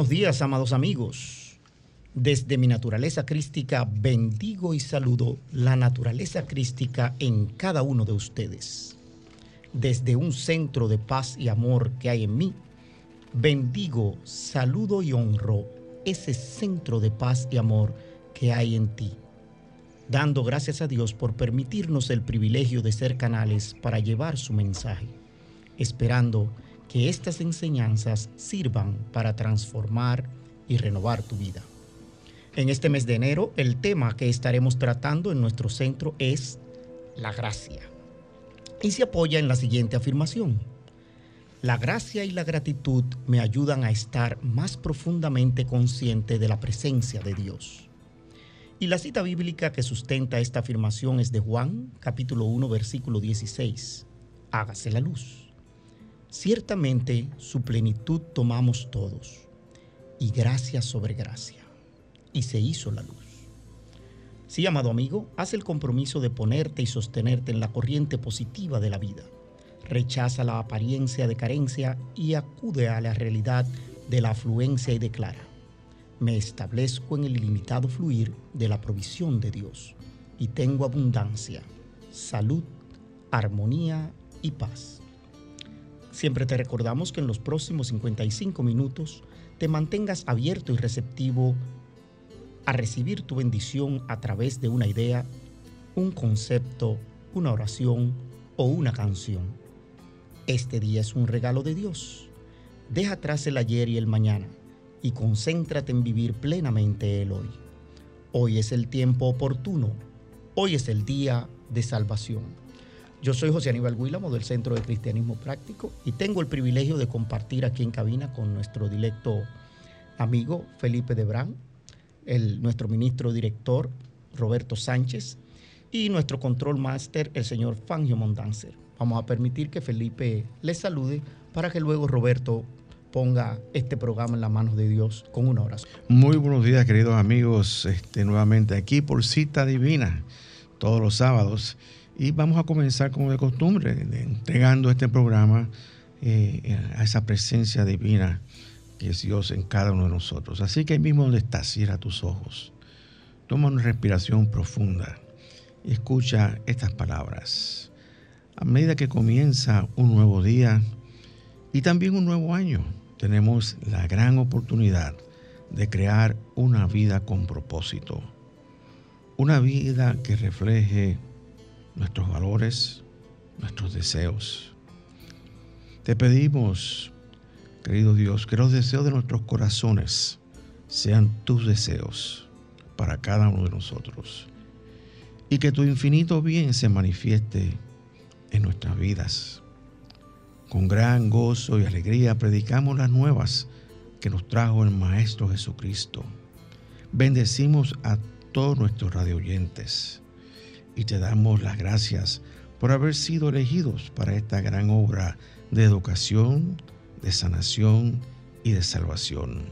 Buenos días, amados amigos. Desde mi naturaleza crística bendigo y saludo la naturaleza crística en cada uno de ustedes. Desde un centro de paz y amor que hay en mí, bendigo, saludo y honro ese centro de paz y amor que hay en ti. Dando gracias a Dios por permitirnos el privilegio de ser canales para llevar su mensaje, esperando que estas enseñanzas sirvan para transformar y renovar tu vida. En este mes de enero, el tema que estaremos tratando en nuestro centro es la gracia. Y se apoya en la siguiente afirmación. La gracia y la gratitud me ayudan a estar más profundamente consciente de la presencia de Dios. Y la cita bíblica que sustenta esta afirmación es de Juan, capítulo 1, versículo 16. Hágase la luz. Ciertamente su plenitud tomamos todos, y gracia sobre gracia, y se hizo la luz. Sí, amado amigo, haz el compromiso de ponerte y sostenerte en la corriente positiva de la vida. Rechaza la apariencia de carencia y acude a la realidad de la afluencia y declara, me establezco en el ilimitado fluir de la provisión de Dios y tengo abundancia, salud, armonía y paz. Siempre te recordamos que en los próximos 55 minutos te mantengas abierto y receptivo a recibir tu bendición a través de una idea, un concepto, una oración o una canción. Este día es un regalo de Dios. Deja atrás el ayer y el mañana y concéntrate en vivir plenamente el hoy. Hoy es el tiempo oportuno. Hoy es el día de salvación. Yo soy José Aníbal Guílamo del Centro de Cristianismo Práctico y tengo el privilegio de compartir aquí en cabina con nuestro directo amigo Felipe Debrán, el, nuestro ministro director Roberto Sánchez y nuestro control máster el señor Fangio Mondanzer. Vamos a permitir que Felipe les salude para que luego Roberto ponga este programa en las manos de Dios con una oración. Muy buenos días queridos amigos, este, nuevamente aquí por cita divina todos los sábados. Y vamos a comenzar como de costumbre, entregando este programa eh, a esa presencia divina que es Dios en cada uno de nosotros. Así que ahí mismo donde estás, cierra tus ojos, toma una respiración profunda y escucha estas palabras. A medida que comienza un nuevo día y también un nuevo año, tenemos la gran oportunidad de crear una vida con propósito. Una vida que refleje nuestros valores, nuestros deseos. Te pedimos, querido Dios, que los deseos de nuestros corazones sean tus deseos para cada uno de nosotros y que tu infinito bien se manifieste en nuestras vidas. Con gran gozo y alegría predicamos las nuevas que nos trajo el Maestro Jesucristo. Bendecimos a todos nuestros radioyentes y te damos las gracias por haber sido elegidos para esta gran obra de educación, de sanación y de salvación.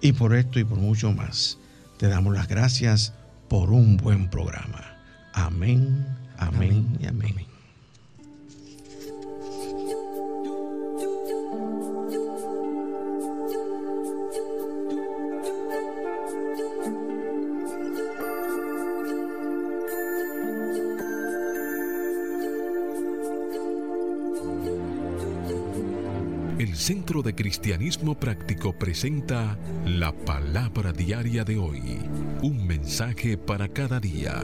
Y por esto y por mucho más, te damos las gracias por un buen programa. Amén, amén, y amén. Centro de Cristianismo Práctico presenta la palabra diaria de hoy. Un mensaje para cada día.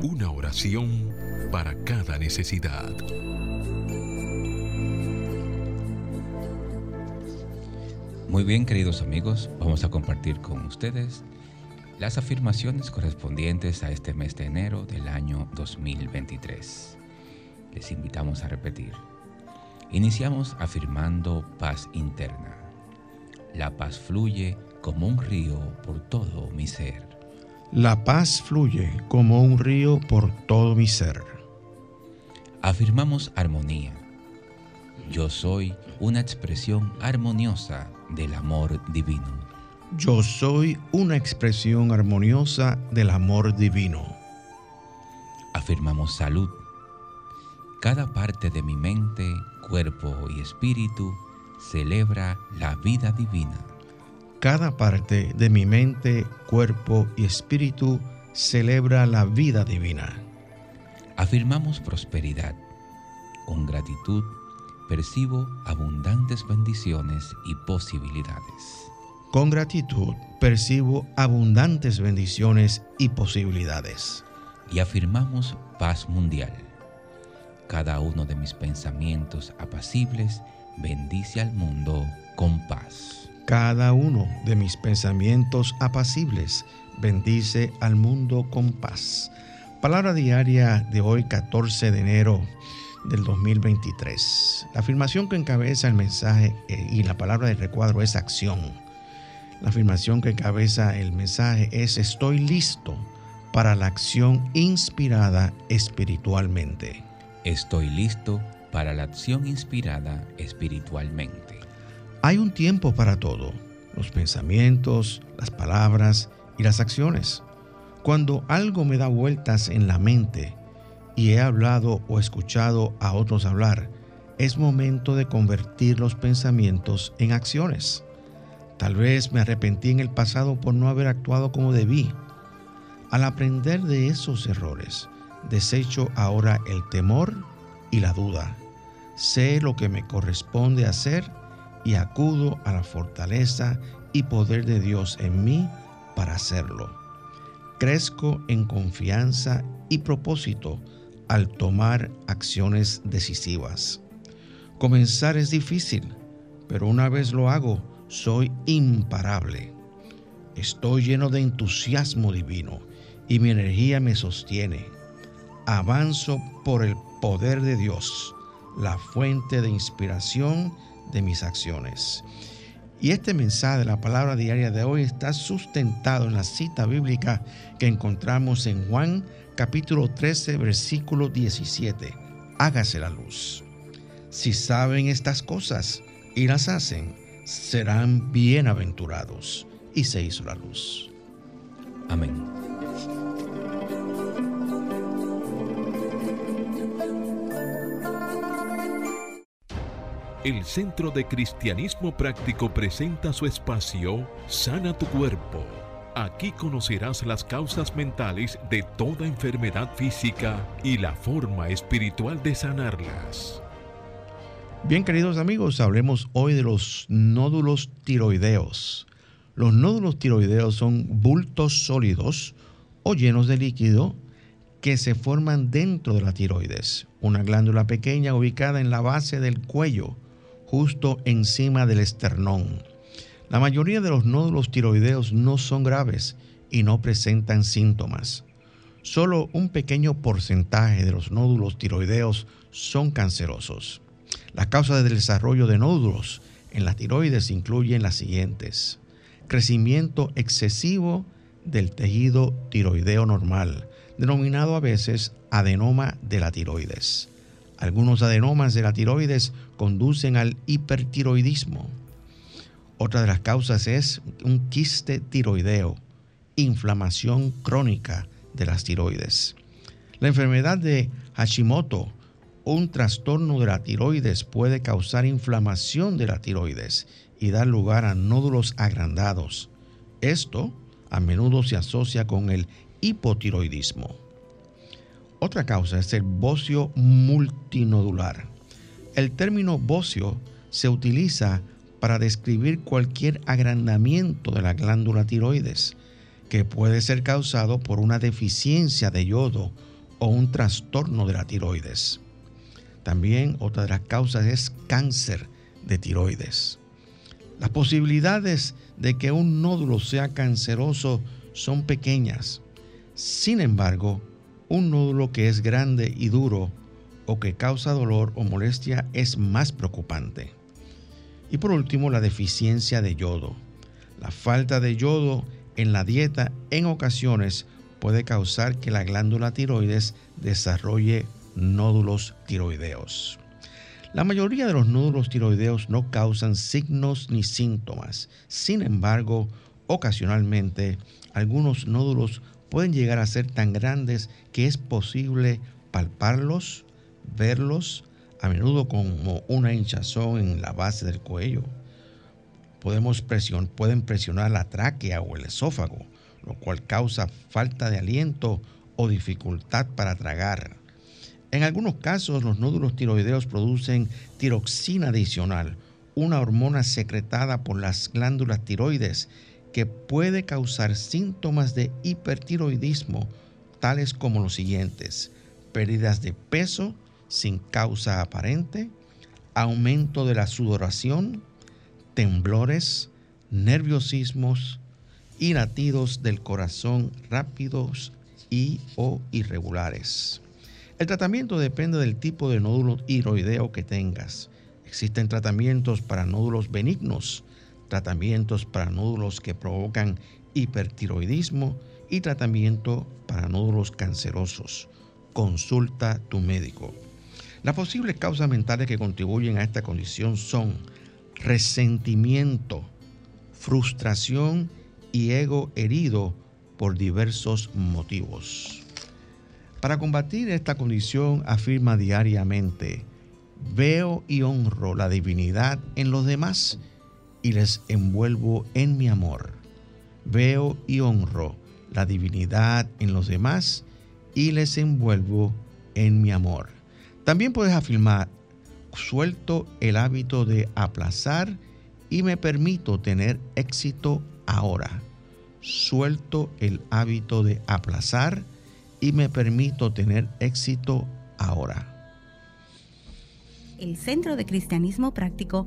Una oración para cada necesidad. Muy bien, queridos amigos, vamos a compartir con ustedes las afirmaciones correspondientes a este mes de enero del año 2023. Les invitamos a repetir. Iniciamos afirmando paz interna. La paz fluye como un río por todo mi ser. La paz fluye como un río por todo mi ser. Afirmamos armonía. Yo soy una expresión armoniosa del amor divino. Yo soy una expresión armoniosa del amor divino. Afirmamos salud. Cada parte de mi mente, cuerpo y espíritu celebra la vida divina. Cada parte de mi mente, cuerpo y espíritu celebra la vida divina. Afirmamos prosperidad. Con gratitud percibo abundantes bendiciones y posibilidades. Con gratitud percibo abundantes bendiciones y posibilidades. Y afirmamos paz mundial. Cada uno de mis pensamientos apacibles bendice al mundo con paz. Cada uno de mis pensamientos apacibles bendice al mundo con paz. Palabra diaria de hoy 14 de enero del 2023. La afirmación que encabeza el mensaje eh, y la palabra de recuadro es acción. La afirmación que encabeza el mensaje es estoy listo para la acción inspirada espiritualmente. Estoy listo para la acción inspirada espiritualmente. Hay un tiempo para todo, los pensamientos, las palabras y las acciones. Cuando algo me da vueltas en la mente y he hablado o escuchado a otros hablar, es momento de convertir los pensamientos en acciones. Tal vez me arrepentí en el pasado por no haber actuado como debí. Al aprender de esos errores, desecho ahora el temor y la duda. Sé lo que me corresponde hacer y acudo a la fortaleza y poder de Dios en mí para hacerlo. Crezco en confianza y propósito al tomar acciones decisivas. Comenzar es difícil, pero una vez lo hago, soy imparable. Estoy lleno de entusiasmo divino y mi energía me sostiene. Avanzo por el poder de Dios, la fuente de inspiración de mis acciones. Y este mensaje de la palabra diaria de hoy está sustentado en la cita bíblica que encontramos en Juan capítulo 13, versículo 17. Hágase la luz. Si saben estas cosas y las hacen, serán bienaventurados. Y se hizo la luz. Amén. El Centro de Cristianismo Práctico presenta su espacio Sana tu Cuerpo Aquí conocerás las causas mentales de toda enfermedad física y la forma espiritual de sanarlas. Bien, queridos amigos, hablemos hoy de los nódulos tiroideos. Los nódulos tiroideos son bultos sólidos o llenos de líquido que se forman dentro de la tiroides, una glándula pequeña ubicada en la base del cuello, justo encima del esternón. La mayoría de los nódulos tiroideos no son graves y no presentan síntomas. Solo un pequeño porcentaje de los nódulos tiroideos son cancerosos. Las causas del desarrollo de nódulos en la tiroides incluyen las siguientes. Crecimiento excesivo del tejido tiroideo normal, denominado a veces adenoma de la tiroides. Algunos adenomas de la tiroides conducen al hipertiroidismo otra de las causas es un quiste tiroideo, inflamación crónica de las tiroides. La enfermedad de Hashimoto, un trastorno de la tiroides, puede causar inflamación de la tiroides y dar lugar a nódulos agrandados. Esto a menudo se asocia con el hipotiroidismo. Otra causa es el bocio multinodular. El término bocio se utiliza para describir cualquier agrandamiento de la glándula tiroides, que puede ser causado por una deficiencia de yodo o un trastorno de la tiroides. También otra de las causas es cáncer de tiroides. Las posibilidades de que un nódulo sea canceroso son pequeñas. Sin embargo, un nódulo que es grande y duro o que causa dolor o molestia es más preocupante. Y por último, la deficiencia de yodo. La falta de yodo en la dieta en ocasiones puede causar que la glándula tiroides desarrolle nódulos tiroideos. La mayoría de los nódulos tiroideos no causan signos ni síntomas. Sin embargo, ocasionalmente algunos nódulos pueden llegar a ser tan grandes que es posible palparlos, verlos, a menudo como una hinchazón en la base del cuello. Podemos pueden presionar la tráquea o el esófago, lo cual causa falta de aliento o dificultad para tragar. En algunos casos, los nódulos tiroideos producen tiroxina adicional, una hormona secretada por las glándulas tiroides que puede causar síntomas de hipertiroidismo, tales como los siguientes: pérdidas de peso sin causa aparente, aumento de la sudoración, temblores, nerviosismos y latidos del corazón rápidos y o irregulares. El tratamiento depende del tipo de nódulo tiroideo que tengas. Existen tratamientos para nódulos benignos, tratamientos para nódulos que provocan hipertiroidismo y tratamiento para nódulos cancerosos. Consulta tu médico. Las posibles causas mentales que contribuyen a esta condición son resentimiento, frustración y ego herido por diversos motivos. Para combatir esta condición afirma diariamente, veo y honro la divinidad en los demás y les envuelvo en mi amor. Veo y honro la divinidad en los demás y les envuelvo en mi amor. También puedes afirmar, suelto el hábito de aplazar y me permito tener éxito ahora. Suelto el hábito de aplazar y me permito tener éxito ahora. El Centro de Cristianismo Práctico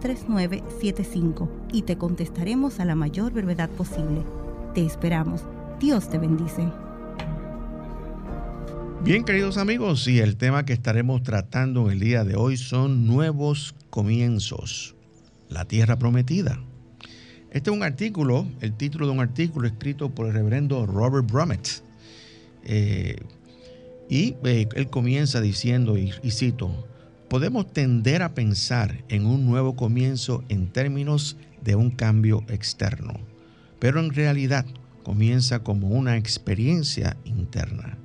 3975 y te contestaremos a la mayor brevedad posible. Te esperamos. Dios te bendice. Bien, queridos amigos, y el tema que estaremos tratando el día de hoy son nuevos comienzos, la tierra prometida. Este es un artículo, el título de un artículo escrito por el reverendo Robert Brummett. Eh, y eh, él comienza diciendo, y cito, podemos tender a pensar en un nuevo comienzo en términos de un cambio externo, pero en realidad comienza como una experiencia interna.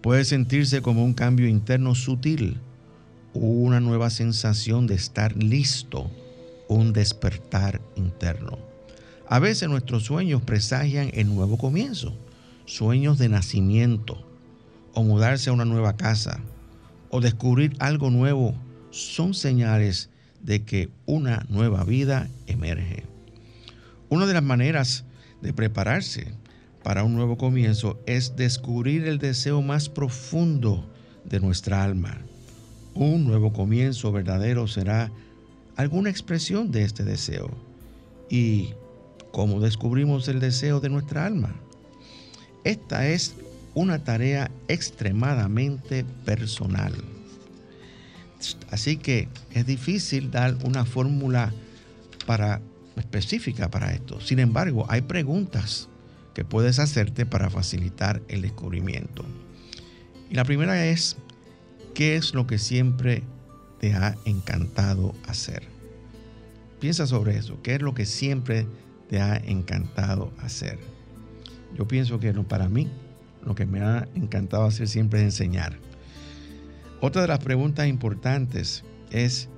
Puede sentirse como un cambio interno sutil, una nueva sensación de estar listo, un despertar interno. A veces nuestros sueños presagian el nuevo comienzo, sueños de nacimiento, o mudarse a una nueva casa, o descubrir algo nuevo son señales de que una nueva vida emerge. Una de las maneras de prepararse para un nuevo comienzo es descubrir el deseo más profundo de nuestra alma. Un nuevo comienzo verdadero será alguna expresión de este deseo. ¿Y cómo descubrimos el deseo de nuestra alma? Esta es una tarea extremadamente personal. Así que es difícil dar una fórmula para, específica para esto. Sin embargo, hay preguntas que puedes hacerte para facilitar el descubrimiento. Y la primera es, ¿qué es lo que siempre te ha encantado hacer? Piensa sobre eso. ¿Qué es lo que siempre te ha encantado hacer? Yo pienso que para mí lo que me ha encantado hacer siempre es enseñar. Otra de las preguntas importantes es,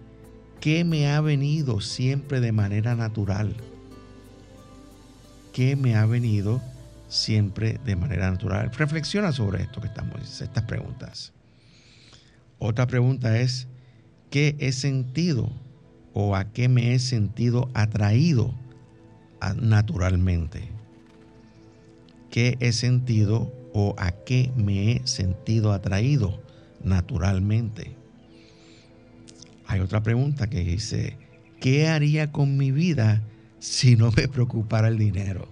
¿qué me ha venido siempre de manera natural? que me ha venido siempre de manera natural. Reflexiona sobre esto que estamos, estas preguntas. Otra pregunta es, ¿qué he sentido o a qué me he sentido atraído naturalmente? ¿Qué he sentido o a qué me he sentido atraído naturalmente? Hay otra pregunta que dice, ¿qué haría con mi vida si no me preocupara el dinero?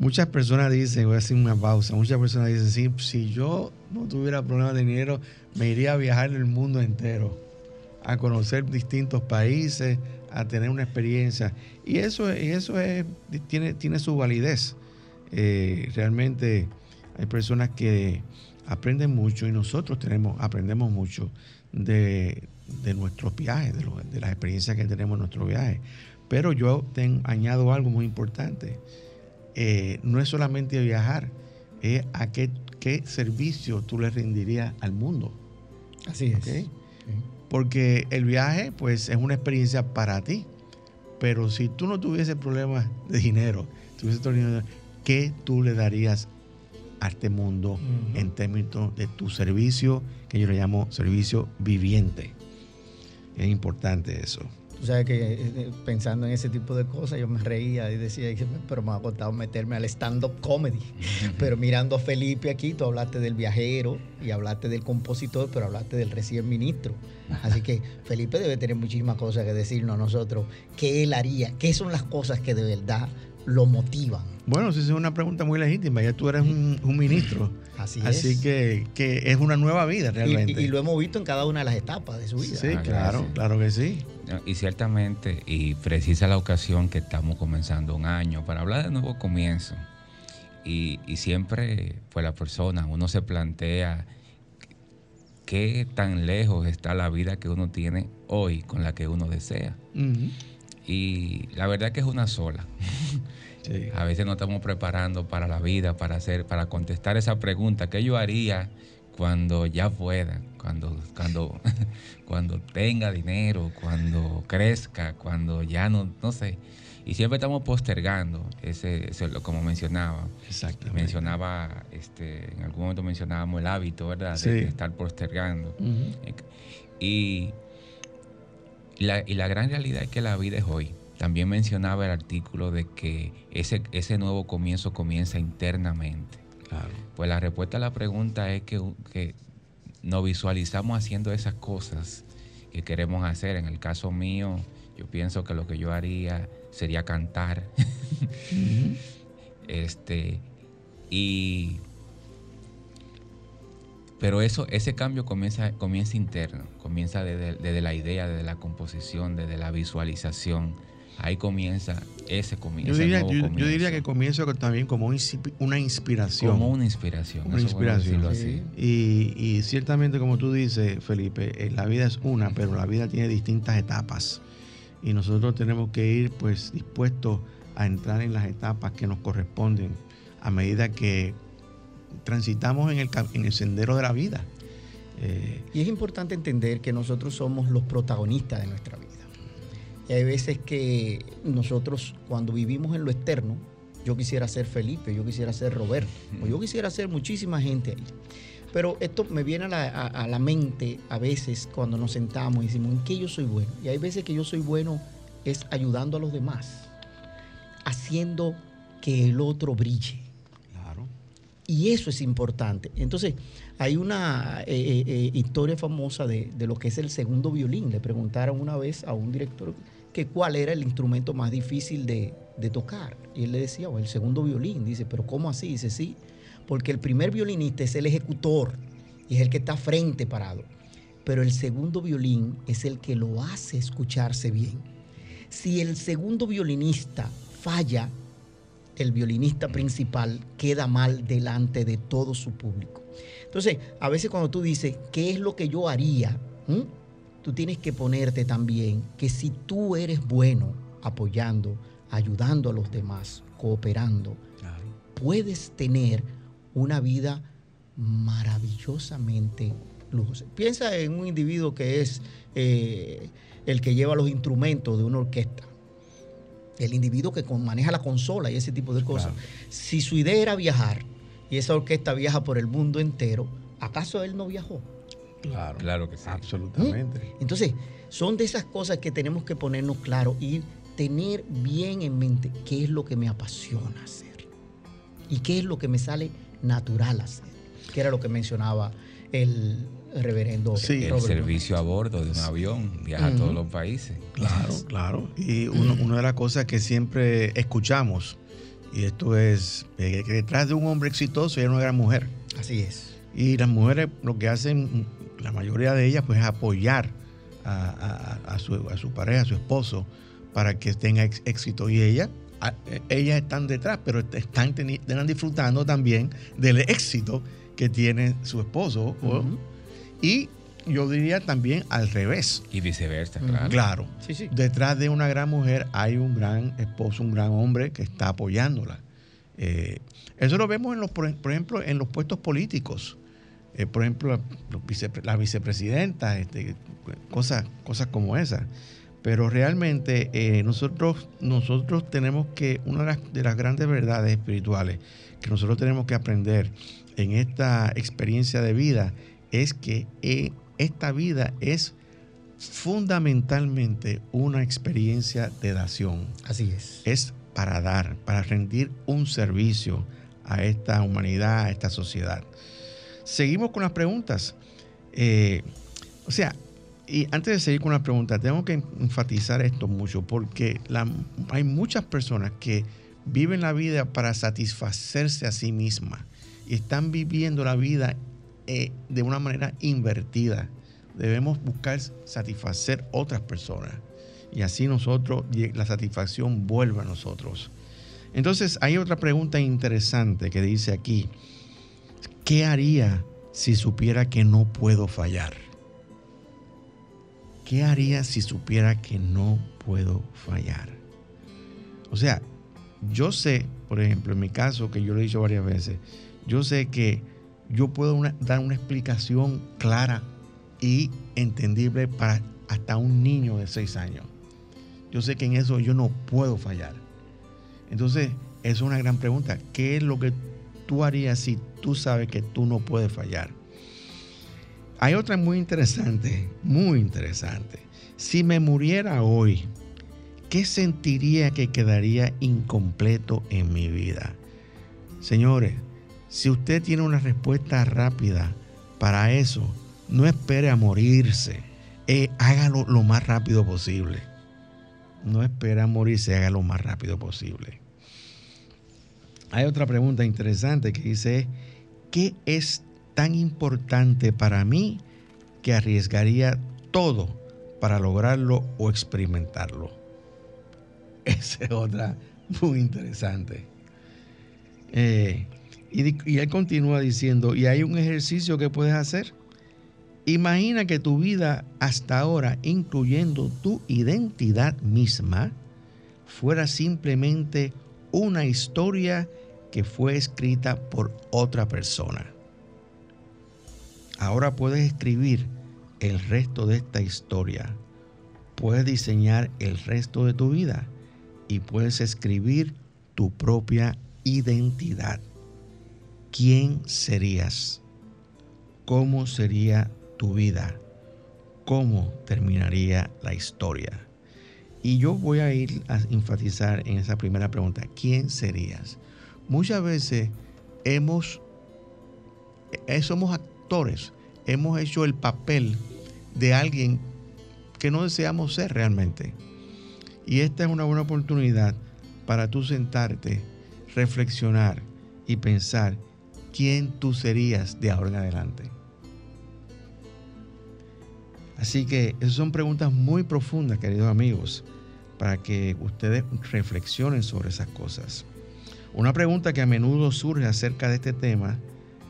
Muchas personas dicen, voy a hacer una pausa, muchas personas dicen, si yo no tuviera problemas de dinero, me iría a viajar el mundo entero, a conocer distintos países, a tener una experiencia. Y eso, eso es, tiene, tiene su validez. Eh, realmente hay personas que aprenden mucho y nosotros tenemos, aprendemos mucho de, nuestros viajes, de, las experiencias que tenemos en nuestros viajes. Pero yo añado algo muy importante. Eh, no es solamente viajar, es a qué, qué servicio tú le rendirías al mundo. Así es. Porque el viaje, pues, es una experiencia para ti. Pero si tú no tuvieses problemas de dinero, ¿qué tú le darías a este mundo en términos de tu servicio, que yo le llamo servicio viviente? Es importante eso. Tú sabes que eh, eh, pensando en ese tipo de cosas, yo me reía y decía, pero me ha costado meterme al stand-up comedy. pero mirando a Felipe aquí, tú hablaste del viajero y hablaste del compositor, pero hablaste del recién ministro. Así que Felipe debe tener muchísimas cosas que decirnos a nosotros, qué él haría, qué son las cosas que de verdad lo motivan. Bueno, sí, es una pregunta muy legítima. Ya tú eres un, ministro. Así, Así que, que, es una nueva vida realmente. Y, lo hemos visto en cada una de las etapas de su vida. Sí, claro, claro que sí. Y ciertamente, y precisa la ocasión que estamos comenzando un año para hablar de nuevo comienzo. Y, siempre, pues la persona, uno se plantea qué tan lejos está la vida que uno tiene hoy con la que uno desea. Y la verdad que es una sola. A veces no estamos preparando para la vida, para hacer, para contestar esa pregunta, ¿qué yo haría cuando ya pueda, cuando, cuando, cuando tenga dinero, cuando crezca, cuando ya no, no sé? Y siempre estamos postergando, ese, como mencionaba. Exactamente. Mencionaba, este, en algún momento mencionábamos el hábito, ¿verdad? De, estar postergando. y, la, y la gran realidad es que la vida es hoy. También mencionaba el artículo de que ese, ese nuevo comienzo comienza internamente. Claro. Pues la respuesta a la pregunta es que, que nos visualizamos haciendo esas cosas que queremos hacer. En el caso mío, yo pienso que lo que yo haría sería cantar. este, y pero eso, ese cambio comienza, comienza interno, comienza desde, desde, la idea, desde la composición, desde la visualización, Ahí comienza ese comienzo. Yo diría, yo, diría que comienza también como una inspiración. Como una inspiración. Una inspiración. Así. Y, ciertamente, como tú dices, Felipe, eh, la vida es una, pero la vida tiene distintas etapas. Y nosotros tenemos que ir pues dispuestos a entrar en las etapas que nos corresponden a medida que transitamos en el, en el sendero de la vida. Y es importante entender que nosotros somos los protagonistas de nuestra vida. Y hay veces que nosotros cuando vivimos en lo externo, yo quisiera ser Felipe, yo quisiera ser Roberto, o yo quisiera ser muchísima gente ahí. Pero esto me viene a la, mente a veces cuando nos sentamos y decimos, ¿en qué yo soy bueno? Y hay veces que yo soy bueno es ayudando a los demás, haciendo que el otro brille. Y eso es importante. Entonces, hay una eh, eh, eh, historia famosa de, de, lo que es el segundo violín. Le preguntaron una vez a un director que cuál era el instrumento más difícil de, tocar. Y él le decía, el segundo violín. Dice, pero ¿cómo así? Dice, sí, porque el primer violinista es el ejecutor y es el que está frente parado. Pero el segundo violín es el que lo hace escucharse bien. Si el segundo violinista falla, el violinista principal queda mal delante de todo su público. Entonces, a veces cuando tú dices, ¿qué es lo que yo haría? ¿Mm? tú tienes que ponerte también que si tú eres bueno apoyando, ayudando a los demás, cooperando, puedes tener una vida maravillosamente lujosa. Piensa en un individuo que es eh, el que lleva los instrumentos de una orquesta. El individuo que maneja la consola y ese tipo de cosas. Si su idea era viajar y esa orquesta viaja por el mundo entero, ¿acaso él no viajó? Claro, claro que sí. Absolutamente. ¿Mm? Entonces, son de esas cosas que tenemos que ponernos claro y tener bien en mente qué es lo que me apasiona hacer y qué es lo que me sale natural hacer, que era lo que mencionaba el reverendo. Sí, el servicio a bordo de un avión, viaja a todos los países. Claro, claro. Y una de las cosas que siempre escuchamos, y esto es eh, que detrás de un hombre exitoso hay una gran mujer. Así es. Y las mujeres lo que hacen, la mayoría de ellas, pues es apoyar a, su, a su pareja, a su esposo, para que tenga éxito. Y ella ellas están detrás, pero están, están disfrutando también del éxito que tiene su esposo. Y yo diría también al revés. Y viceversa, claro. Claro. Detrás de una gran mujer hay un gran esposo, un gran hombre que está apoyándola. Eh, eso lo vemos, en los, por, ejemplo, en los puestos políticos. Eh, por ejemplo, la, vicepresidenta, este, cosas, cosas como esas. Pero realmente eh, nosotros, nosotros tenemos que, una de las, grandes verdades espirituales que nosotros tenemos que aprender en esta experiencia de vida es que eh, esta vida es fundamentalmente una experiencia de dación. Así es. Es para dar, para rendir un servicio a esta humanidad, a esta sociedad. Seguimos con las preguntas. Eh, o sea, y antes de seguir con la pregunta, tengo que enfatizar esto mucho porque hay muchas personas que viven la vida para satisfacerse a sí mismas y están viviendo la vida eh, de una manera invertida. Debemos buscar satisfacer otras personas y así nosotros, la satisfacción vuelve a nosotros. Entonces hay otra pregunta interesante que dice aquí, ¿qué haría si supiera que no puedo fallar? ¿qué haría si supiera que no puedo fallar? O sea, yo sé, por ejemplo, en mi caso, que yo lo he dicho varias veces, yo sé que yo puedo dar una explicación clara y entendible para hasta un niño de seis años. Yo sé que en eso yo no puedo fallar. Entonces, es una gran pregunta. ¿Qué es lo que tú harías si tú sabes que tú no puedes fallar? Hay otra muy interesante, muy interesante. Si me muriera hoy, ¿qué sentiría que quedaría incompleto en mi vida? Señores, si usted tiene una respuesta rápida para eso, no espere a morirse. Eh, hágalo lo más rápido posible. No espere a morirse, hágalo lo más rápido posible. Hay otra pregunta interesante que dice, ¿qué es tan importante para mí que arriesgaría todo para lograrlo o experimentarlo. Esa es otra muy interesante. Eh, y, él continúa diciendo, y hay un ejercicio que puedes hacer. Imagina que tu vida hasta ahora, incluyendo tu identidad misma, fuera simplemente una historia que fue escrita por otra persona. Ahora puedes escribir el resto de esta historia. Puedes diseñar el resto de tu vida y puedes escribir tu propia identidad. ¿Quién serías? ¿Cómo sería tu vida? ¿Cómo terminaría la historia? Y yo voy a ir a enfatizar en esa primera pregunta, ¿quién serías? Muchas veces hemos, eh, somos hemos hecho el papel de alguien que no deseamos ser realmente. Y esta es una buena oportunidad para tú sentarte, reflexionar y pensar quién tú serías de ahora en adelante. Así que esas son preguntas muy profundas, queridos amigos, para que ustedes reflexionen sobre esas cosas. Una pregunta que a menudo surge acerca de este tema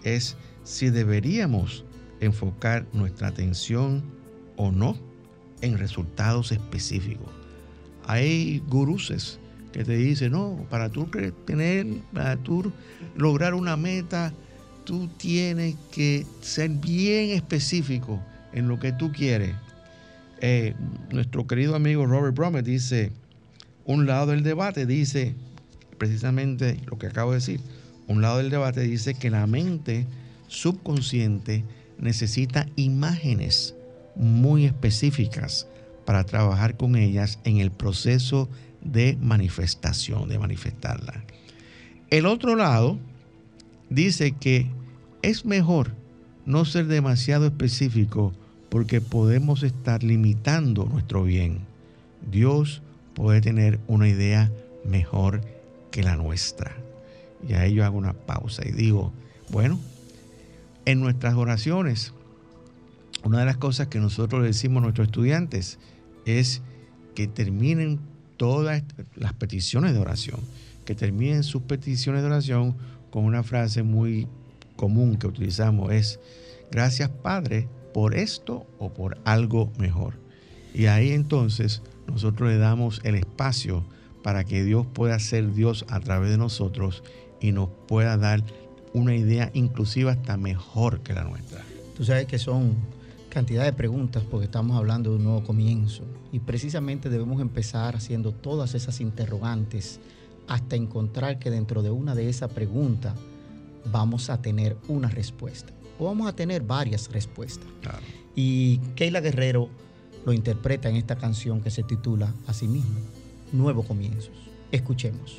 es si deberíamos enfocar nuestra atención o no en resultados específicos. Hay guruses que te dicen, no, para tú tener, para tú lograr una meta, tú tienes que ser bien específico en lo que tú quieres. Eh, nuestro querido amigo Robert Brummett dice, un lado del debate dice precisamente lo que acabo de decir. Un lado del debate dice que la mente subconsciente necesita imágenes muy específicas para trabajar con ellas en el proceso de manifestación, de manifestarla. El otro lado dice que es mejor no ser demasiado específico porque podemos estar limitando nuestro bien. Dios puede tener una idea mejor que la nuestra. Y ahí yo hago una pausa y digo, bueno, en nuestras oraciones, una de las cosas que nosotros le decimos a nuestros estudiantes es que terminen todas las peticiones de oración, que terminen sus peticiones de oración con una frase muy común que utilizamos, es, gracias Padre por esto o por algo mejor. Y ahí entonces nosotros le damos el espacio para que Dios pueda ser Dios a través de nosotros y nos pueda dar una idea inclusiva hasta mejor que la nuestra. Tú sabes que son cantidad de preguntas porque estamos hablando de un nuevo comienzo y precisamente debemos empezar haciendo todas esas interrogantes hasta encontrar que dentro de una de esas preguntas vamos a tener una respuesta o vamos a tener varias respuestas. Y Keila Guerrero lo interpreta en esta canción que se titula así mismo, Nuevo Comienzos. Escuchemos.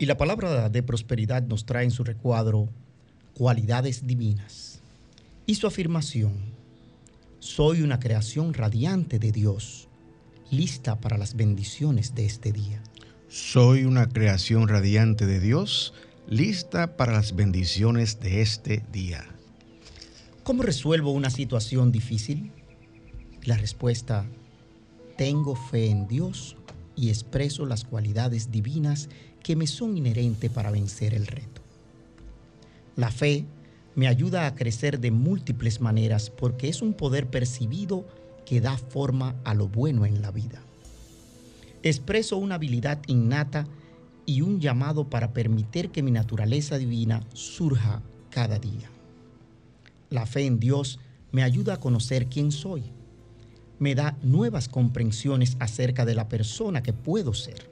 Y la palabra de prosperidad nos trae en su recuadro cualidades divinas. Y su afirmación, soy una creación radiante de Dios, lista para las bendiciones de este día. Soy una creación radiante de Dios, lista para las bendiciones de este día. ¿Cómo resuelvo una situación difícil? La respuesta, tengo fe en Dios y expreso las cualidades divinas que me son inherentes para vencer el reto. La fe me ayuda a crecer de múltiples maneras porque es un poder percibido que da forma a lo bueno en la vida. Expreso una habilidad innata y un llamado para permitir que mi naturaleza divina surja cada día. La fe en Dios me ayuda a conocer quién soy. Me da nuevas comprensiones acerca de la persona que puedo ser.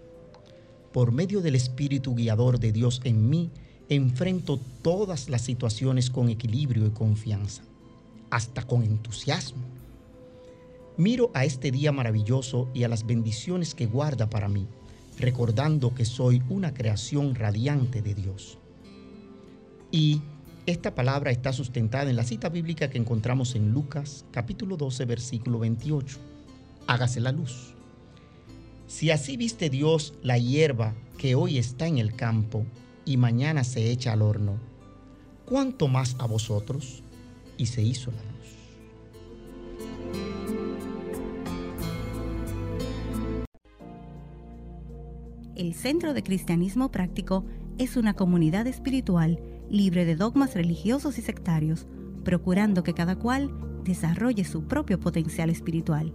Por medio del Espíritu guiador de Dios en mí, enfrento todas las situaciones con equilibrio y confianza, hasta con entusiasmo. Miro a este día maravilloso y a las bendiciones que guarda para mí, recordando que soy una creación radiante de Dios. Y esta palabra está sustentada en la cita bíblica que encontramos en Lucas capítulo 12 versículo 28. Hágase la luz. Si así viste Dios la hierba que hoy está en el campo y mañana se echa al horno, ¿cuánto más a vosotros? Y se hizo la luz. El Centro de Cristianismo Práctico es una comunidad espiritual libre de dogmas religiosos y sectarios, procurando que cada cual desarrolle su propio potencial espiritual.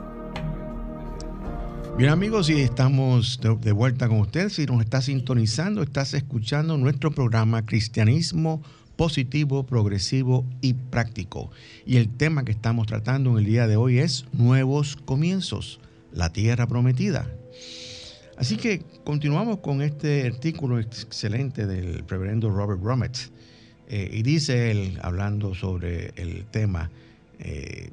Bien amigos, y estamos de, vuelta con ustedes. Si nos estás sintonizando, estás escuchando nuestro programa Cristianismo positivo, progresivo y práctico. Y el tema que estamos tratando en el día de hoy es nuevos comienzos, la tierra prometida. Así que continuamos con este artículo excelente del reverendo Robert Brumett. Eh, y dice él, hablando sobre el tema eh,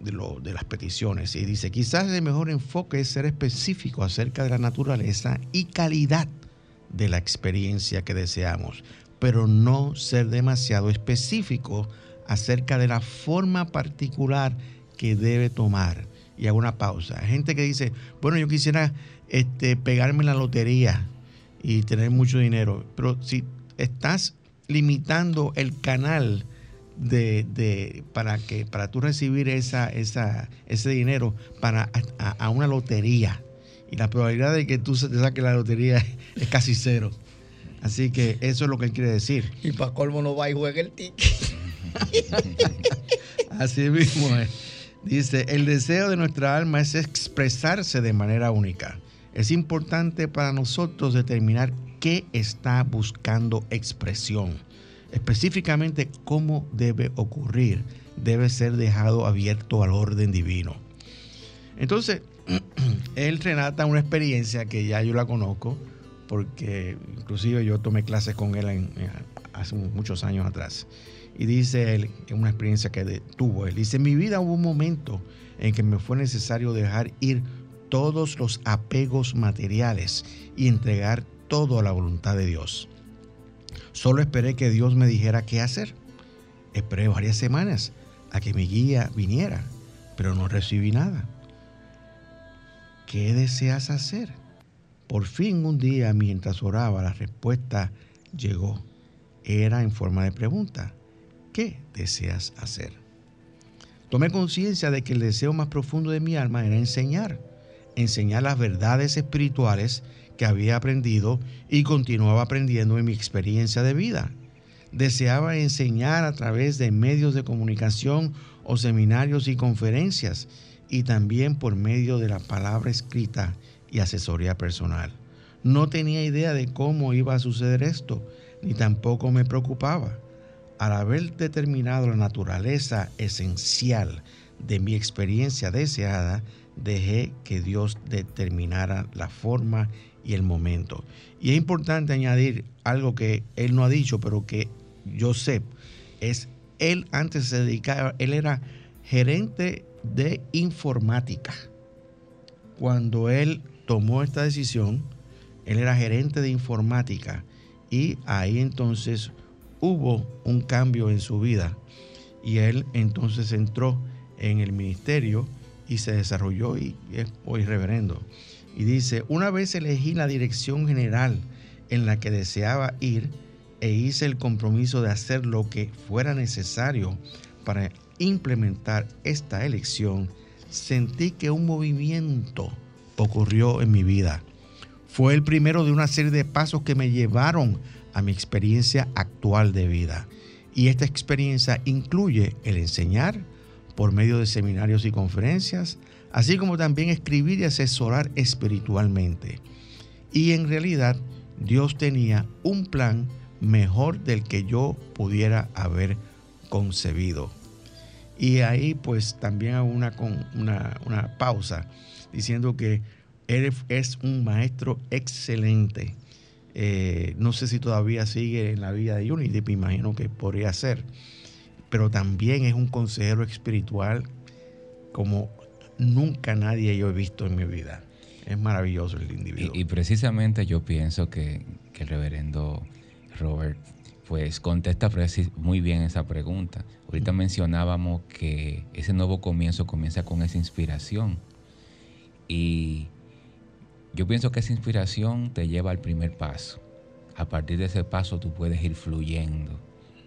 de, lo, de las peticiones, y dice, quizás el mejor enfoque es ser específico acerca de la naturaleza y calidad de la experiencia que deseamos pero no ser demasiado específico acerca de la forma particular que debe tomar. Y hago una pausa. Hay gente que dice, bueno, yo quisiera este, pegarme la lotería y tener mucho dinero, pero si estás limitando el canal de, para que para tú recibir esa, esa, ese dinero para a, una lotería y la probabilidad de que tú te saques la lotería es casi cero. Así que eso es lo que él quiere decir. Y para colmo no va y juega el ticket. Así mismo es. Dice, el deseo de nuestra alma es expresarse de manera única. Es importante para nosotros determinar qué está buscando expresión. Específicamente cómo debe ocurrir. Debe ser dejado abierto al orden divino. Entonces, él relata una experiencia que ya yo la conozco porque inclusive yo tomé clases con él hace muchos años atrás. Y dice él, en una experiencia que tuvo él, dice, en mi vida hubo un momento en que me fue necesario dejar ir todos los apegos materiales y entregar todo a la voluntad de Dios. Solo esperé que Dios me dijera qué hacer. Esperé varias semanas a que mi guía viniera, pero no recibí nada. ¿Qué deseas hacer? Por fin un día, mientras oraba, la respuesta llegó. Era en forma de pregunta. ¿Qué deseas hacer? tomé conciencia de que el deseo más profundo de mi alma era enseñar, enseñar las verdades espirituales que había aprendido y continuaba aprendiendo en mi experiencia de vida. Deseaba enseñar a través de medios de comunicación o seminarios y conferencias y también por medio de la palabra escrita y asesoría personal. No tenía idea de cómo iba a suceder esto, ni tampoco me preocupaba. Al haber determinado la naturaleza esencial de mi experiencia deseada, dejé que Dios determinara la forma y el momento. Y es importante añadir algo que él no ha dicho, pero que yo sé, es él antes se dedicaba, él era gerente de informática. Cuando él tomó esta decisión, él era gerente de informática y ahí entonces hubo un cambio en su vida y él entonces entró en el ministerio y se desarrolló y es hoy reverendo. Y dice, una vez elegí la dirección general en la que deseaba ir e hice el compromiso de hacer lo que fuera necesario para implementar esta elección, sentí que un movimiento ocurrió en mi vida. Fue el primero de una serie de pasos que me llevaron a mi experiencia actual de vida. Y esta experiencia incluye el enseñar por medio de seminarios y conferencias, así como también escribir y asesorar espiritualmente. Y en realidad Dios tenía un plan mejor del que yo pudiera haber concebido. Y ahí pues también hago una, una, una pausa diciendo que él es un maestro excelente. Eh, no sé si todavía sigue en la vida de Unity, me imagino que podría ser. Pero también es un consejero espiritual como nunca nadie yo he visto en mi vida. Es maravilloso el individuo. Y, precisamente yo pienso que, el reverendo Robert pues contesta muy bien esa pregunta. Ahorita mencionábamos que ese nuevo comienzo comienza con esa inspiración. Y yo pienso que esa inspiración te lleva al primer paso. A partir de ese paso tú puedes ir fluyendo,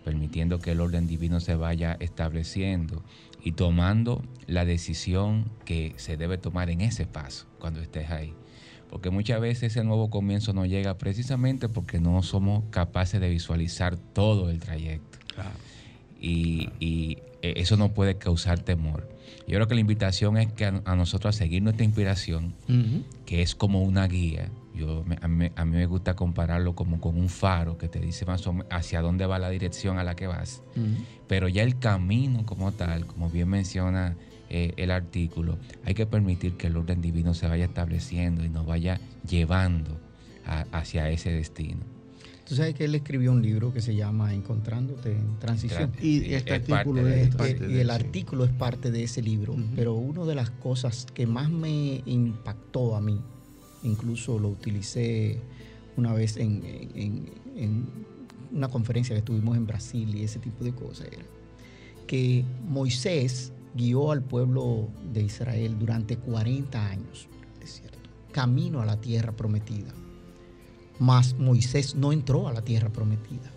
permitiendo que el orden divino se vaya estableciendo y tomando la decisión que se debe tomar en ese paso cuando estés ahí. Porque muchas veces ese nuevo comienzo no llega precisamente porque no somos capaces de visualizar todo el trayecto. Y, e, eso no puede causar temor. Yo creo que la invitación es que a, nosotros a seguir nuestra inspiración, que es como una guía. Yo, a, mí, me gusta compararlo como con un faro que te dice más o menos hacia dónde va la dirección a la que vas. Pero ya el camino como tal, como bien menciona eh, el artículo, hay que permitir que el orden divino se vaya estableciendo y nos vaya llevando hacia ese destino. Tú sabes que él escribió un libro que se llama Encontrándote en Transición. Y, este artículo es, y el artículo es parte de ese libro. Pero una de las cosas que más me impactó a mí, incluso lo utilicé una vez en, en una conferencia que tuvimos en Brasil y ese tipo de cosas, era que Moisés guió al pueblo de Israel durante 40 años, es cierto, camino a la tierra prometida mas Moisés no entró a la tierra prometida.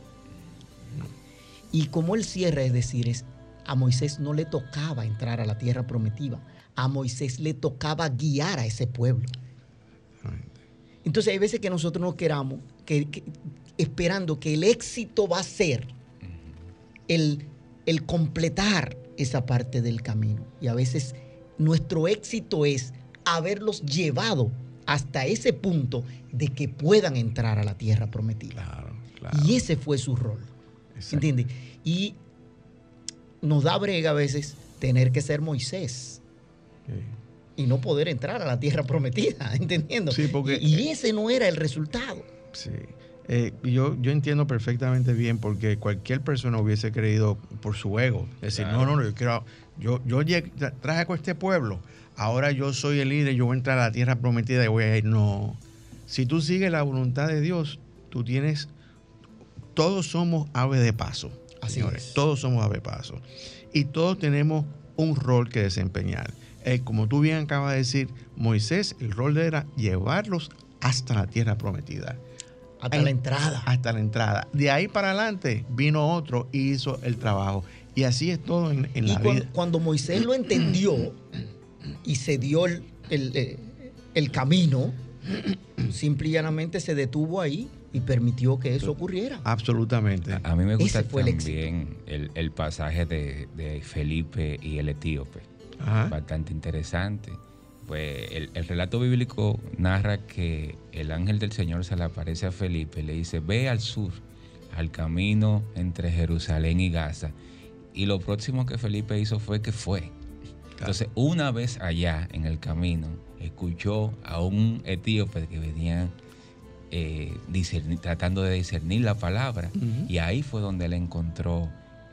Y como él cierra, es decir, es, a Moisés no le tocaba entrar a la tierra prometida, a Moisés le tocaba guiar a ese pueblo. Entonces hay veces que nosotros no queramos, que, esperando que el éxito va a ser el, el completar esa parte del camino. Y a veces nuestro éxito es haberlos llevado hasta ese punto de que puedan entrar a la tierra prometida. Y ese fue su rol. ¿Entiendes? Y nos da brega a veces tener que ser Moisés. Y no poder entrar a la tierra prometida, ¿entendiendo? Sí, porque, y, ese no era el resultado. Sí. Eh, yo, yo entiendo perfectamente bien porque cualquier persona hubiese creído por su ego. Decir, no, no, no, yo quiero, yo, yo traje con este pueblo ahora yo soy el líder, yo voy a entrar a la tierra prometida y voy a ir. No. Si tú sigues la voluntad de Dios, tú tienes. Todos somos aves de paso. Así señores. Todos somos aves de paso. Y todos tenemos un rol que desempeñar. Eh, como tú bien acabas de decir, Moisés, el rol de era llevarlos hasta la tierra prometida. Hasta la entrada. Hasta la entrada. De ahí para adelante vino otro y hizo el trabajo. Y así es todo en, y la cuando, vida. cuando Moisés lo entendió y se dio el, el, eh, el camino, simple y llanamente se detuvo ahí y permitió que eso ocurriera. Absolutamente. A, a mí me gusta también el, el pasaje de, de Felipe y el etíope. Ajá. Bastante interesante. Pues el, el relato bíblico narra que el ángel del Señor se le aparece a Felipe y le dice, ve al sur, al camino entre Jerusalén y Gaza. Y lo próximo que Felipe hizo fue que fue. Entonces, una vez allá en el camino, escuchó a un etíope que venía eh, discernir- tratando de discernir la palabra. Y ahí fue donde él encontró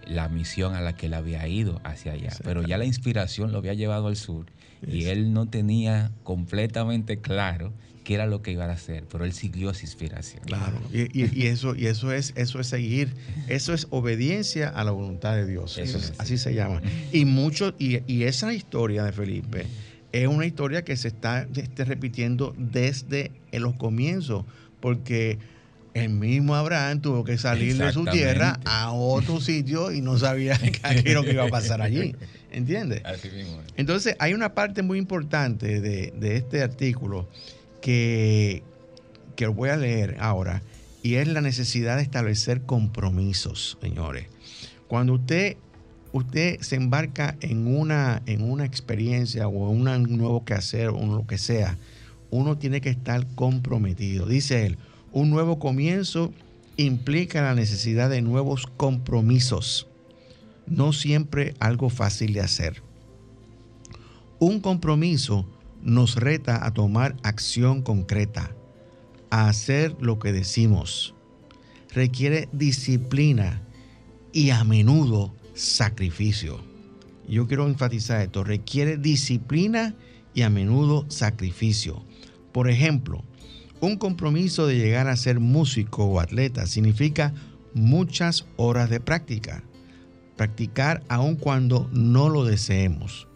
la misión a la que él había ido hacia allá. Exacto. Pero ya la inspiración lo había llevado al sur y él no tenía completamente claro qué era lo que iba a hacer, pero él siguió esa inspiración. Claro, y, y- y eso, y eso es, eso es seguir, eso es obediencia a la voluntad de Dios. Eso es- así se llama. Y mucho, y, y esa historia de Felipe es una historia que se está este, repitiendo desde en los comienzos, porque el mismo Abraham tuvo que salir de su tierra a otro sitio y no sabía qué era lo que iba a pasar allí. ¿Entiendes? Así mismo. es. Entonces, hay una parte muy importante de, de este artículo que, que voy a leer ahora, y es la necesidad de establecer compromisos, señores. Cuando usted, usted se embarca en una, en una experiencia o en un nuevo quehacer o lo que sea, uno tiene que estar comprometido. Dice él, un nuevo comienzo implica la necesidad de nuevos compromisos. No siempre algo fácil de hacer. Un compromiso nos reta a tomar acción concreta, a hacer lo que decimos. Requiere disciplina y a menudo sacrificio. Yo quiero enfatizar esto, requiere disciplina y a menudo sacrificio. Por ejemplo, un compromiso de llegar a ser músico o atleta significa muchas horas de práctica. Practicar aun cuando no lo deseemos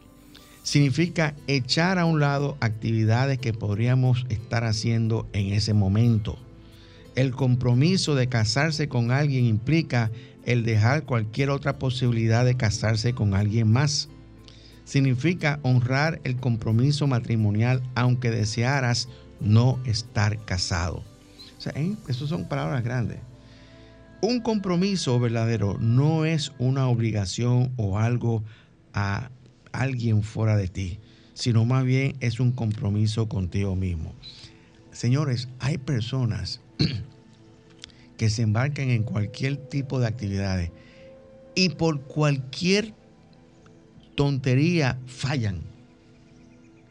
significa echar a un lado actividades que podríamos estar haciendo en ese momento. El compromiso de casarse con alguien implica el dejar cualquier otra posibilidad de casarse con alguien más. Significa honrar el compromiso matrimonial aunque desearas no estar casado. O sea, ¿eh? esas son palabras grandes. Un compromiso verdadero no es una obligación o algo a alguien fuera de ti, sino más bien es un compromiso contigo mismo. Señores, hay personas que se embarcan en cualquier tipo de actividades y por cualquier tontería fallan.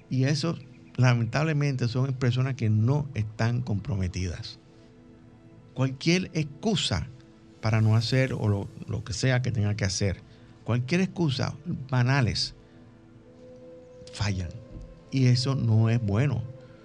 Y eso lamentablemente son personas que no están comprometidas. Cualquier excusa para no hacer o lo, que sea que tenga que hacer, cualquier excusa, banales, fallan. Y eso no es bueno.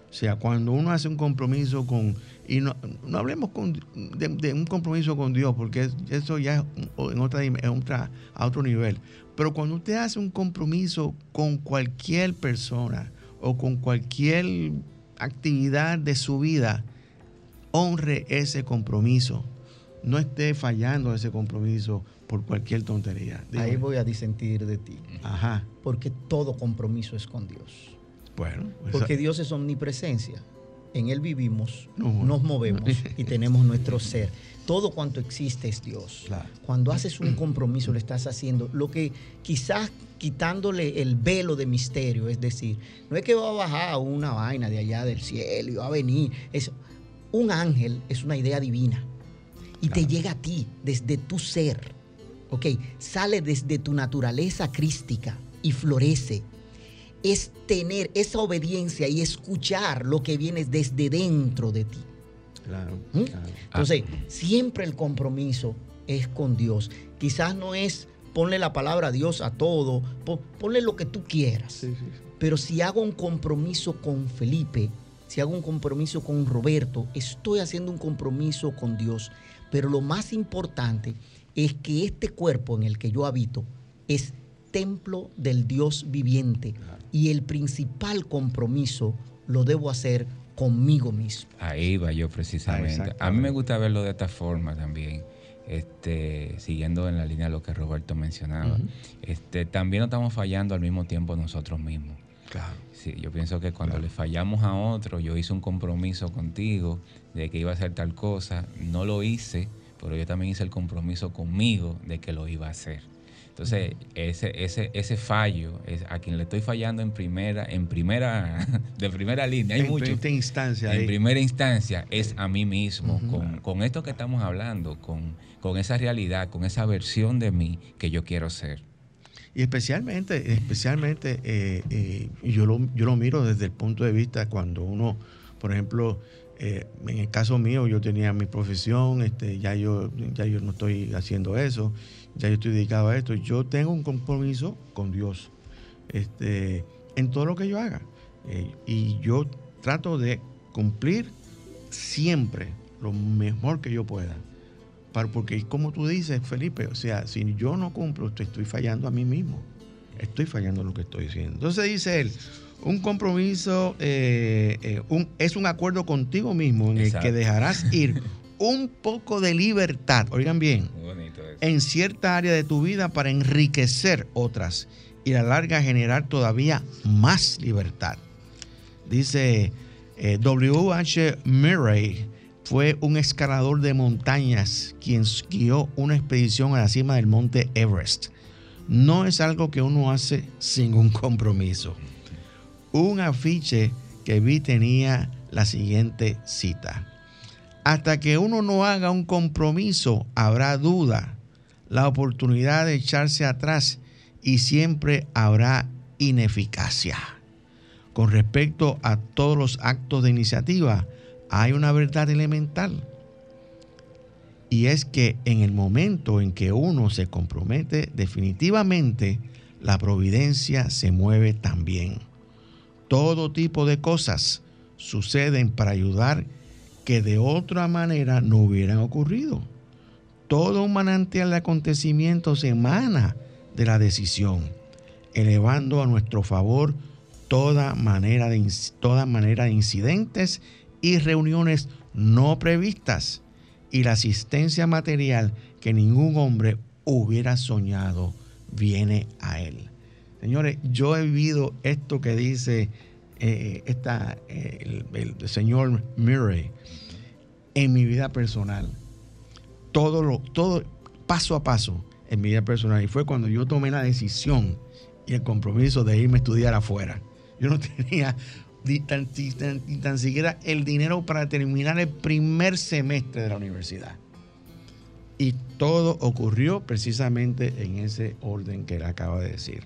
O sea, cuando uno hace un compromiso con, y no, no hablemos de un compromiso con Dios, porque eso ya es en otra, en otra, a otro nivel. Pero cuando usted hace un compromiso con cualquier persona o con cualquier actividad de su vida, honre ese compromiso. No esté fallando ese compromiso por cualquier tontería. Ahí voy a disentir de ti. Ajá. Porque todo compromiso es con Dios. Bueno. Porque eso- Dios es omnipresencia. En Él vivimos, No. nos movemos y tenemos nuestro ser. Todo cuanto existe es Dios. Claro. Cuando haces un compromiso, lo estás haciendo. Lo que quizás quitándole el velo de misterio, es decir, no es que va a bajar una vaina de allá del cielo y va a venir. Es, un ángel es una idea divina y te llega a ti desde tu ser. ¿Ok? Sale desde tu naturaleza crística y florece es tener esa obediencia y escuchar lo que viene desde dentro de ti. Claro, ¿Mm? claro. Entonces, siempre el compromiso es con Dios. Quizás no es ponle la palabra a Dios a todo, pon- ponle lo que tú quieras. Sí, sí, sí. Pero si hago un compromiso con Felipe, si hago un compromiso con Roberto, estoy haciendo un compromiso con Dios. Pero lo más importante es que este cuerpo en el que yo habito es templo del Dios viviente y el principal compromiso lo debo hacer conmigo mismo. Ahí va yo precisamente. a mí me gusta verlo de esta forma también. Este, siguiendo en la línea de lo que Roberto mencionaba, este, también no estamos fallando al mismo tiempo nosotros mismos. Claro. Sí, yo pienso que cuando le fallamos a otro, yo hice un compromiso contigo de que iba a hacer tal cosa, no lo hice, pero yo también hice el compromiso conmigo de que lo iba a hacer. Entonces, ese, ese, ese fallo, es a quien le estoy fallando en primera, en primera, de primera línea, hay en mucho. primera instancia. En primera instancia es a mí mismo, con, con, esto que estamos hablando, con, con, esa realidad, con esa versión de mí que yo quiero ser. Y especialmente, especialmente eh, eh, yo, lo, yo lo miro desde el punto de vista cuando uno, por ejemplo, eh, en el caso mío, yo tenía mi profesión, este, ya, yo, ya yo no estoy haciendo eso ya yo estoy dedicado a esto. Yo tengo un compromiso con Dios este, en todo lo que yo haga. Eh, y yo trato de cumplir siempre lo mejor que yo pueda. Para, porque como tú dices, Felipe, o sea, si yo no cumplo, estoy fallando a mí mismo. Estoy fallando lo que estoy diciendo. Entonces dice él, un compromiso eh, eh, un, es un acuerdo contigo mismo en el que dejarás ir un poco de libertad, oigan bien, en cierta área de tu vida para enriquecer otras y a la larga generar todavía más libertad. Dice eh, W.H. Murray fue un escalador de montañas quien guió una expedición a la cima del monte Everest. No es algo que uno hace sin un compromiso. Un afiche que vi tenía la siguiente cita. Hasta que uno no haga un compromiso, habrá duda, la oportunidad de echarse atrás y siempre habrá ineficacia. Con respecto a todos los actos de iniciativa, hay una verdad elemental. Y es que en el momento en que uno se compromete, definitivamente la providencia se mueve también. Todo tipo de cosas suceden para ayudar que de otra manera no hubieran ocurrido. Todo un manantial de acontecimientos emana de la decisión, elevando a nuestro favor toda manera de, toda manera de incidentes y reuniones no previstas y la asistencia material que ningún hombre hubiera soñado viene a él. Señores, yo he vivido esto que dice eh, esta, el, señor Murray en mi vida personal. Todo, lo, todo paso a paso en mi vida personal. Y fue cuando yo tomé la decisión y el compromiso de irme a estudiar afuera. Yo no tenía ni tan, siquiera el dinero para terminar el primer semestre de la universidad. Y todo ocurrió precisamente en ese orden que él acaba de decir.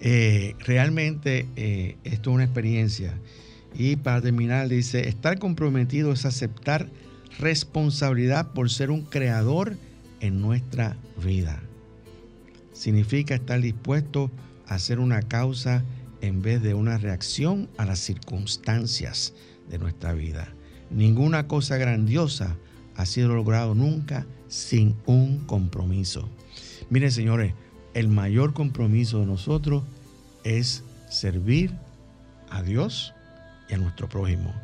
Eh, realmente eh, esto es una experiencia. Y para terminar, dice, estar comprometido es aceptar responsabilidad por ser un creador en nuestra vida. Significa estar dispuesto a ser una causa en vez de una reacción a las circunstancias de nuestra vida. Ninguna cosa grandiosa ha sido logrado nunca sin un compromiso. Miren, señores, el mayor compromiso de nosotros es servir a Dios y a nuestro prójimo.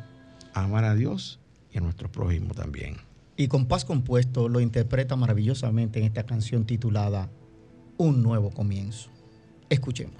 Amar a Dios y a nuestro prójimo también. Y con paz compuesto lo interpreta maravillosamente en esta canción titulada Un nuevo comienzo. Escuchemos.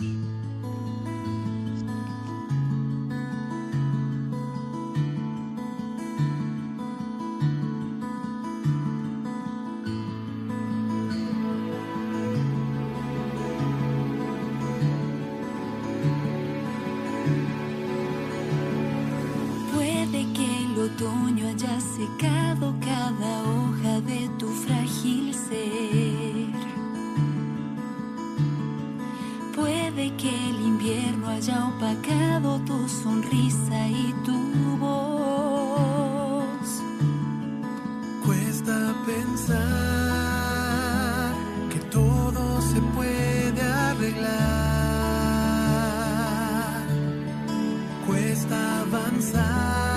cuesta avanzar.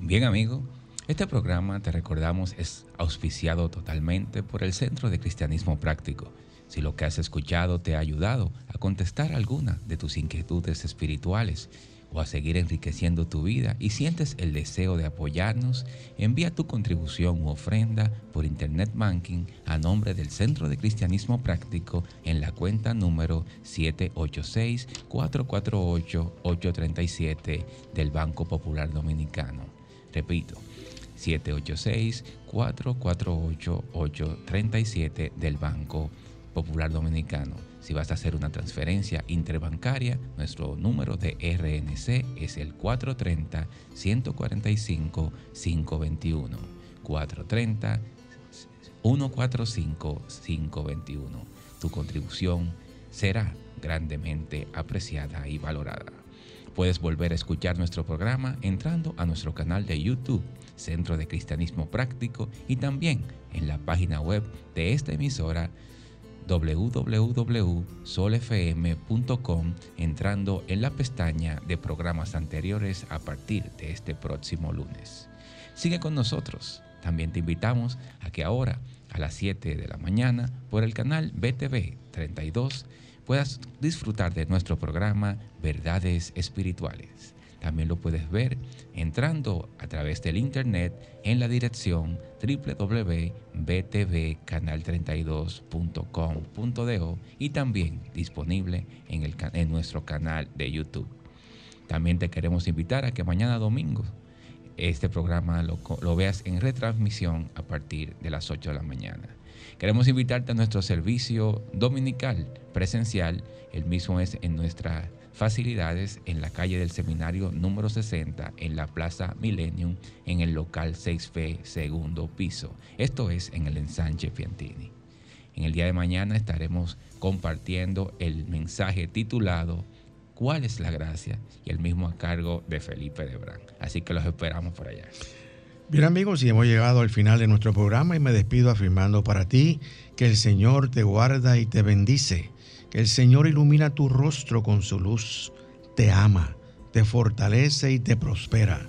Bien amigo, este programa, te recordamos, es auspiciado totalmente por el Centro de Cristianismo Práctico. Si lo que has escuchado te ha ayudado a contestar alguna de tus inquietudes espirituales o a seguir enriqueciendo tu vida y sientes el deseo de apoyarnos, envía tu contribución u ofrenda por Internet Banking a nombre del Centro de Cristianismo Práctico en la cuenta número 786-448-837 del Banco Popular Dominicano. Repito, 786-448-837 del Banco Popular Dominicano. Si vas a hacer una transferencia interbancaria, nuestro número de RNC es el 430-145-521. 430-145-521. Tu contribución será grandemente apreciada y valorada. Puedes volver a escuchar nuestro programa entrando a nuestro canal de YouTube, Centro de Cristianismo Práctico, y también en la página web de esta emisora www.solfm.com entrando en la pestaña de programas anteriores a partir de este próximo lunes. Sigue con nosotros. También te invitamos a que ahora a las 7 de la mañana por el canal BTV 32 puedas disfrutar de nuestro programa Verdades Espirituales. También lo puedes ver entrando a través del internet en la dirección www.btvcanal32.com.do y también disponible en, el, en nuestro canal de YouTube. También te queremos invitar a que mañana domingo este programa lo, veas en retransmisión a partir de las 8 de la mañana. Queremos invitarte a nuestro servicio dominical presencial. El mismo es en nuestras facilidades en la calle del Seminario número 60 en la Plaza Millennium en el local 6F segundo piso. Esto es en el ensanche Piantini. En el día de mañana estaremos compartiendo el mensaje titulado cuál es la gracia y el mismo a cargo de Felipe de Brán. Así que los esperamos por allá. Bien amigos, y hemos llegado al final de nuestro programa y me despido afirmando para ti que el Señor te guarda y te bendice, que el Señor ilumina tu rostro con su luz, te ama, te fortalece y te prospera.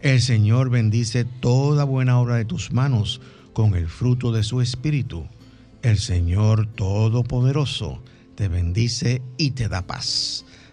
El Señor bendice toda buena obra de tus manos con el fruto de su espíritu. El Señor Todopoderoso te bendice y te da paz.